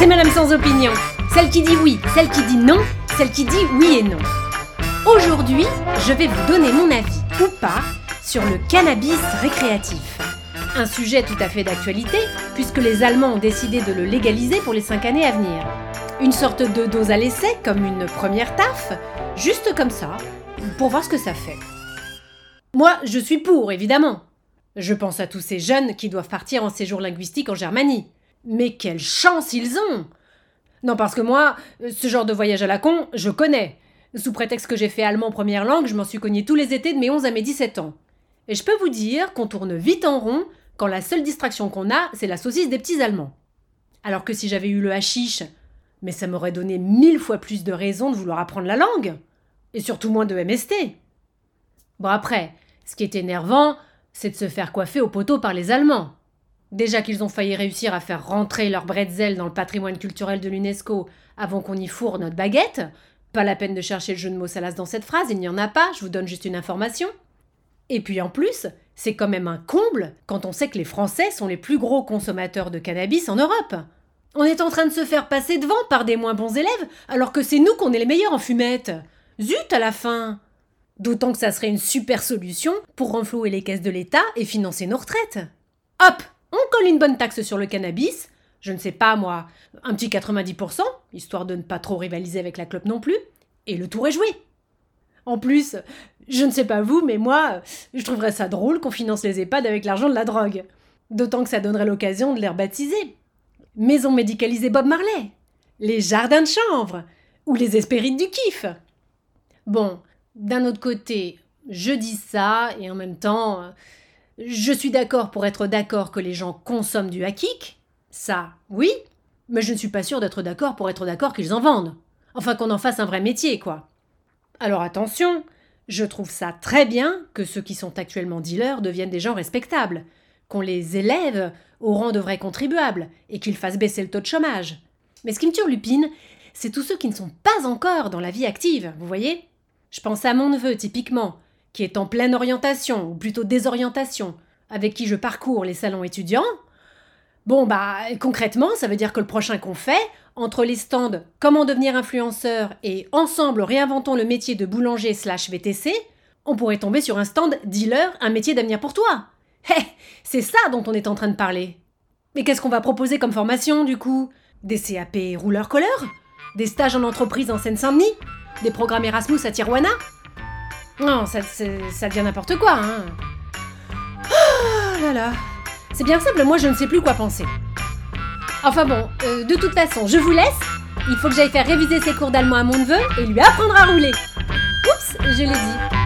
c'est Madame sans opinion. Celle qui dit oui, celle qui dit non, celle qui dit oui et non. Aujourd'hui, je vais vous donner mon avis, ou pas, sur le cannabis récréatif. Un sujet tout à fait d'actualité, puisque les Allemands ont décidé de le légaliser pour les 5 années à venir. Une sorte de dose à l'essai, comme une première taf, juste comme ça, pour voir ce que ça fait. Moi, je suis pour, évidemment. Je pense à tous ces jeunes qui doivent partir en séjour linguistique en Germanie. Mais quelle chance ils ont Non, parce que moi, ce genre de voyage à la con, je connais. Sous prétexte que j'ai fait allemand première langue, je m'en suis cogné tous les étés de mes 11 à mes 17 ans. Et je peux vous dire qu'on tourne vite en rond quand la seule distraction qu'on a, c'est la saucisse des petits Allemands. Alors que si j'avais eu le hashish, mais ça m'aurait donné mille fois plus de raisons de vouloir apprendre la langue. Et surtout moins de MST. Bon après, ce qui est énervant, c'est de se faire coiffer au poteau par les Allemands. Déjà qu'ils ont failli réussir à faire rentrer leur bretzel dans le patrimoine culturel de l'UNESCO avant qu'on y fourre notre baguette. Pas la peine de chercher le jeu de mots salace dans cette phrase, il n'y en a pas, je vous donne juste une information. Et puis en plus, c'est quand même un comble quand on sait que les Français sont les plus gros consommateurs de cannabis en Europe. On est en train de se faire passer devant par des moins bons élèves, alors que c'est nous qu'on est les meilleurs en fumette. Zut à la fin D'autant que ça serait une super solution pour renflouer les caisses de l'État et financer nos retraites. Hop une bonne taxe sur le cannabis, je ne sais pas moi, un petit 90%, histoire de ne pas trop rivaliser avec la clope non plus, et le tour est joué. En plus, je ne sais pas vous, mais moi, je trouverais ça drôle qu'on finance les EHPAD avec l'argent de la drogue. D'autant que ça donnerait l'occasion de les rebaptiser. Maison médicalisée Bob Marley, les jardins de chanvre, ou les espérites du kiff. Bon, d'un autre côté, je dis ça, et en même temps, je suis d'accord pour être d'accord que les gens consomment du hakik. Ça, oui, mais je ne suis pas sûre d'être d'accord pour être d'accord qu'ils en vendent. Enfin, qu'on en fasse un vrai métier, quoi. Alors attention, je trouve ça très bien que ceux qui sont actuellement dealers deviennent des gens respectables, qu'on les élève au rang de vrais contribuables et qu'ils fassent baisser le taux de chômage. Mais ce qui me turlupine, c'est tous ceux qui ne sont pas encore dans la vie active, vous voyez? Je pense à mon neveu, typiquement, qui est en pleine orientation, ou plutôt désorientation, avec qui je parcours les salons étudiants. Bon, bah, concrètement, ça veut dire que le prochain qu'on fait, entre les stands Comment devenir influenceur et Ensemble réinventons le métier de boulanger slash VTC, on pourrait tomber sur un stand Dealer, un métier d'avenir pour toi. Hé, c'est ça dont on est en train de parler. Mais qu'est-ce qu'on va proposer comme formation du coup? Des CAP rouleur-colleur? Des stages en entreprise en Seine-Saint-Denis? Des programmes Erasmus à Tijuana? Non, ça, ça devient n'importe quoi, hein. Oh là là. C'est bien simple, moi je ne sais plus quoi penser. Enfin bon, euh, de toute façon, je vous laisse. Il faut que j'aille faire réviser ses cours d'allemand à mon neveu et lui apprendre à rouler. Oups, je l'ai dit.